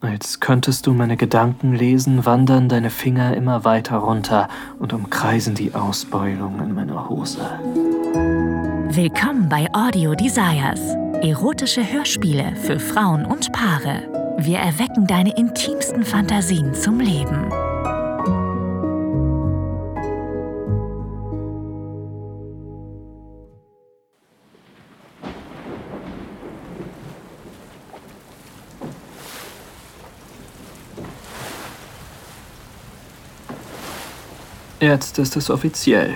Als könntest du meine Gedanken lesen, wandern deine Finger immer weiter runter und umkreisen die Ausbeulung in meiner Hose. Willkommen bei Audio Desires. Erotische Hörspiele für Frauen und Paare. Wir erwecken deine intimsten Fantasien zum Leben. Jetzt ist es offiziell.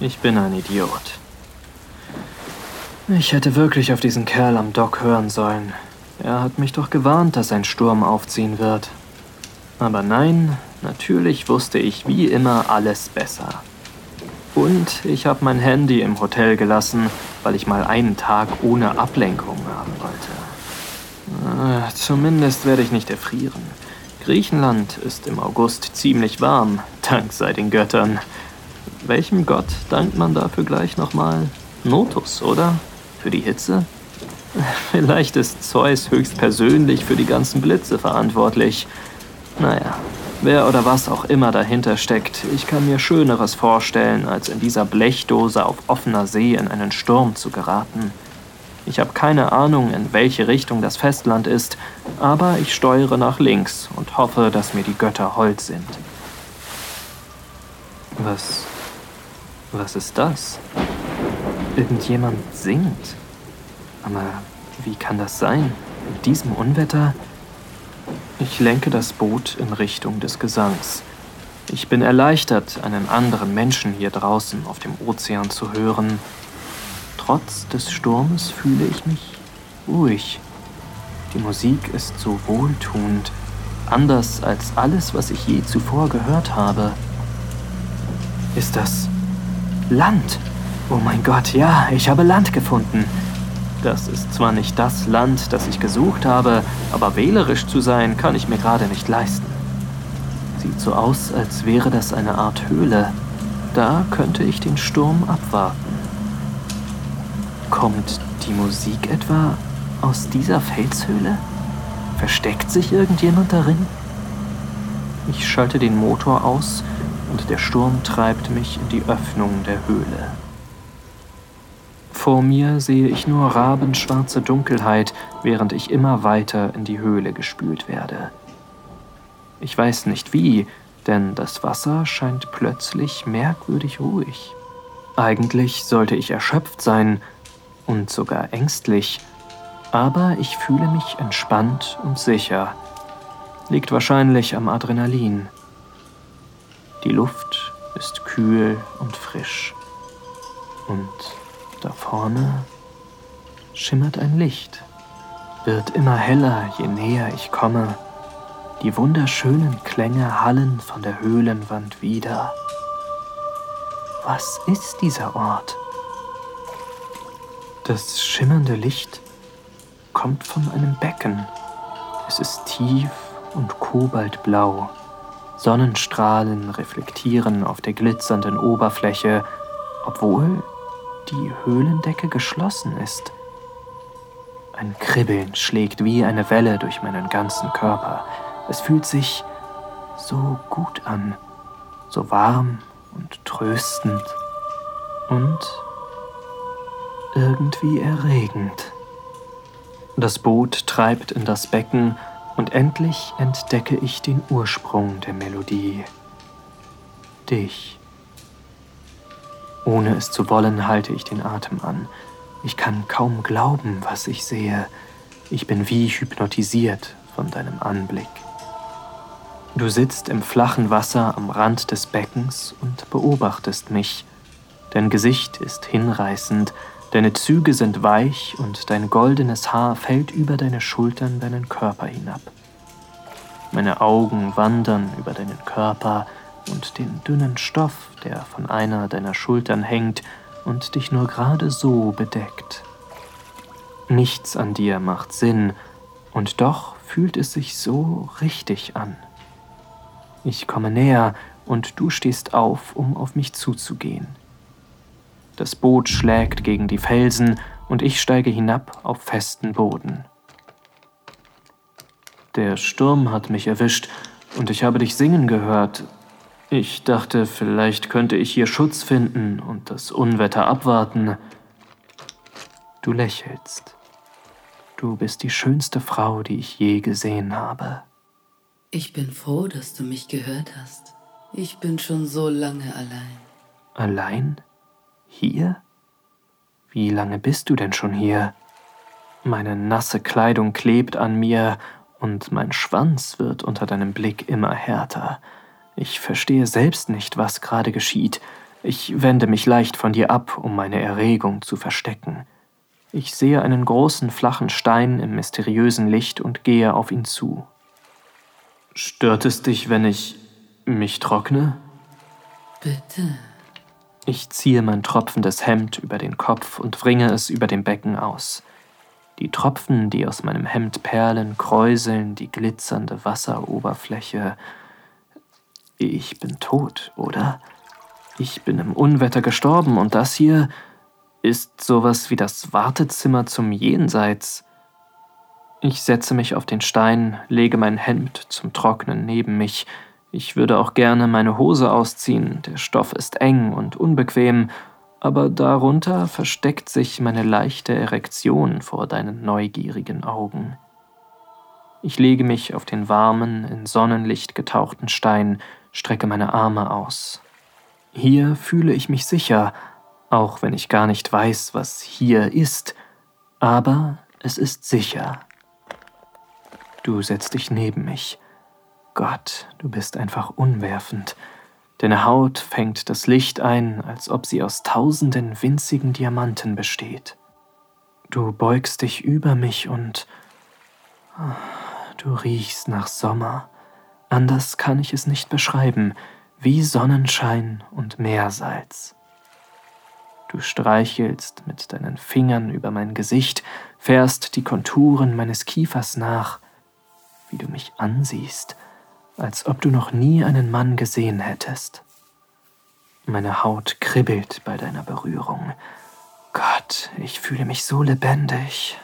Ich bin ein Idiot. Ich hätte wirklich auf diesen Kerl am Dock hören sollen. Er hat mich doch gewarnt, dass ein Sturm aufziehen wird. Aber nein, natürlich wusste ich wie immer alles besser. Und ich habe mein Handy im Hotel gelassen, weil ich mal einen Tag ohne Ablenkung haben wollte. Äh, zumindest werde ich nicht erfrieren. Griechenland ist im August ziemlich warm, Dank sei den Göttern. Welchem Gott dankt man dafür gleich nochmal? Notus, oder? Für die Hitze? Vielleicht ist Zeus höchstpersönlich für die ganzen Blitze verantwortlich. Naja, wer oder was auch immer dahinter steckt, ich kann mir Schöneres vorstellen, als in dieser Blechdose auf offener See in einen Sturm zu geraten. Ich habe keine Ahnung, in welche Richtung das Festland ist, aber ich steuere nach links und hoffe, dass mir die Götter hold sind. Was. Was ist das? Irgendjemand singt. Aber wie kann das sein? In diesem Unwetter? Ich lenke das Boot in Richtung des Gesangs. Ich bin erleichtert, einen anderen Menschen hier draußen auf dem Ozean zu hören, Trotz des Sturmes fühle ich mich ruhig. Die Musik ist so wohltuend, anders als alles, was ich je zuvor gehört habe. Ist das Land? Oh mein Gott, ja, ich habe Land gefunden. Das ist zwar nicht das Land, das ich gesucht habe, aber wählerisch zu sein kann ich mir gerade nicht leisten. Sieht so aus, als wäre das eine Art Höhle. Da könnte ich den Sturm abwarten. Kommt die Musik etwa aus dieser Felshöhle? Versteckt sich irgendjemand darin? Ich schalte den Motor aus und der Sturm treibt mich in die Öffnung der Höhle. Vor mir sehe ich nur rabenschwarze Dunkelheit, während ich immer weiter in die Höhle gespült werde. Ich weiß nicht wie, denn das Wasser scheint plötzlich merkwürdig ruhig. Eigentlich sollte ich erschöpft sein, und sogar ängstlich, aber ich fühle mich entspannt und sicher. Liegt wahrscheinlich am Adrenalin. Die Luft ist kühl und frisch. Und da vorne schimmert ein Licht, wird immer heller, je näher ich komme. Die wunderschönen Klänge hallen von der Höhlenwand wieder. Was ist dieser Ort? Das schimmernde Licht kommt von einem Becken. Es ist tief und kobaltblau. Sonnenstrahlen reflektieren auf der glitzernden Oberfläche, obwohl die Höhlendecke geschlossen ist. Ein Kribbeln schlägt wie eine Welle durch meinen ganzen Körper. Es fühlt sich so gut an, so warm und tröstend und irgendwie erregend. Das Boot treibt in das Becken und endlich entdecke ich den Ursprung der Melodie. Dich. Ohne es zu wollen, halte ich den Atem an. Ich kann kaum glauben, was ich sehe. Ich bin wie hypnotisiert von deinem Anblick. Du sitzt im flachen Wasser am Rand des Beckens und beobachtest mich. Dein Gesicht ist hinreißend, Deine Züge sind weich und dein goldenes Haar fällt über deine Schultern deinen Körper hinab. Meine Augen wandern über deinen Körper und den dünnen Stoff, der von einer deiner Schultern hängt und dich nur gerade so bedeckt. Nichts an dir macht Sinn, und doch fühlt es sich so richtig an. Ich komme näher und du stehst auf, um auf mich zuzugehen. Das Boot schlägt gegen die Felsen und ich steige hinab auf festen Boden. Der Sturm hat mich erwischt und ich habe dich singen gehört. Ich dachte, vielleicht könnte ich hier Schutz finden und das Unwetter abwarten. Du lächelst. Du bist die schönste Frau, die ich je gesehen habe. Ich bin froh, dass du mich gehört hast. Ich bin schon so lange allein. Allein? Hier? Wie lange bist du denn schon hier? Meine nasse Kleidung klebt an mir und mein Schwanz wird unter deinem Blick immer härter. Ich verstehe selbst nicht, was gerade geschieht. Ich wende mich leicht von dir ab, um meine Erregung zu verstecken. Ich sehe einen großen flachen Stein im mysteriösen Licht und gehe auf ihn zu. Stört es dich, wenn ich mich trockne? Bitte. Ich ziehe mein tropfendes Hemd über den Kopf und wringe es über dem Becken aus. Die Tropfen, die aus meinem Hemd perlen, kräuseln die glitzernde Wasseroberfläche. Ich bin tot, oder? Ich bin im Unwetter gestorben und das hier ist sowas wie das Wartezimmer zum Jenseits. Ich setze mich auf den Stein, lege mein Hemd zum Trocknen neben mich. Ich würde auch gerne meine Hose ausziehen, der Stoff ist eng und unbequem aber darunter versteckt sich meine leichte Erektion vor deinen neugierigen Augen. Ich lege mich auf den warmen, in Sonnenlicht getauchten Stein, strecke meine Arme aus. Hier fühle ich mich sicher, auch wenn ich gar nicht weiß, was hier ist, aber es ist sicher. Du setzt dich neben mich. Gott, du bist einfach unwerfend. Deine Haut fängt das Licht ein, als ob sie aus tausenden winzigen Diamanten besteht. Du beugst dich über mich und ah, du riechst nach Sommer. Anders kann ich es nicht beschreiben, wie Sonnenschein und Meersalz. Du streichelst mit deinen Fingern über mein Gesicht, fährst die Konturen meines Kiefers nach, wie du mich ansiehst, als ob du noch nie einen Mann gesehen hättest. Meine Haut kribbelt bei deiner Berührung. Gott, ich fühle mich so lebendig.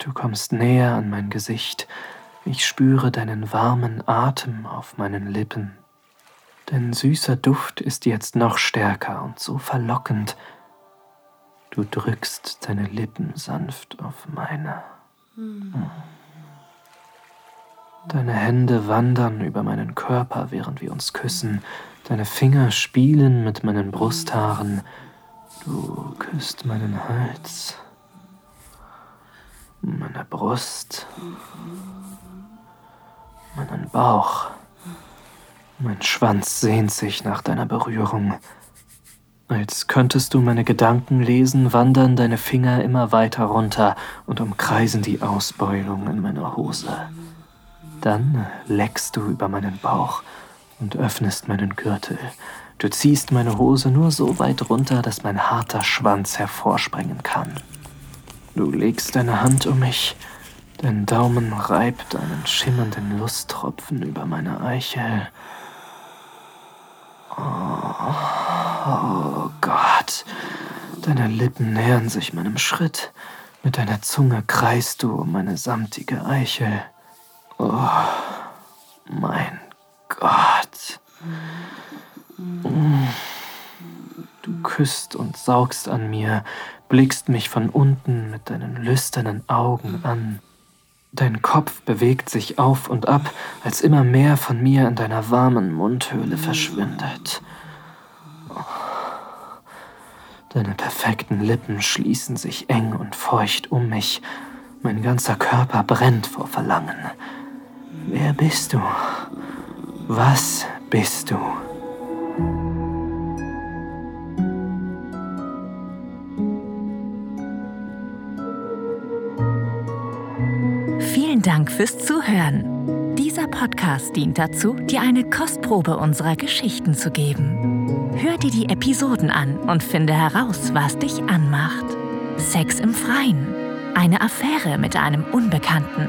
Du kommst näher an mein Gesicht. Ich spüre deinen warmen Atem auf meinen Lippen. Dein süßer Duft ist jetzt noch stärker und so verlockend. Du drückst deine Lippen sanft auf meine. Mhm. Deine Hände wandern über meinen Körper, während wir uns küssen. Deine Finger spielen mit meinen Brusthaaren. Du küsst meinen Hals, meine Brust, meinen Bauch. Mein Schwanz sehnt sich nach deiner Berührung. Als könntest du meine Gedanken lesen, wandern deine Finger immer weiter runter und umkreisen die Ausbeulung in meiner Hose. Dann leckst du über meinen Bauch und öffnest meinen Gürtel. Du ziehst meine Hose nur so weit runter, dass mein harter Schwanz hervorspringen kann. Du legst deine Hand um mich, dein Daumen reibt einen schimmernden Lusttropfen über meine Eichel. Oh, oh Gott, deine Lippen nähern sich meinem Schritt. Mit deiner Zunge kreist du um meine samtige Eichel. Oh, mein Gott. Du küsst und saugst an mir, blickst mich von unten mit deinen lüsternen Augen an. Dein Kopf bewegt sich auf und ab, als immer mehr von mir in deiner warmen Mundhöhle verschwindet. Deine perfekten Lippen schließen sich eng und feucht um mich. Mein ganzer Körper brennt vor Verlangen. Wer bist du? Was bist du? Vielen Dank fürs Zuhören. Dieser Podcast dient dazu, dir eine Kostprobe unserer Geschichten zu geben. Hör dir die Episoden an und finde heraus, was dich anmacht. Sex im Freien, eine Affäre mit einem Unbekannten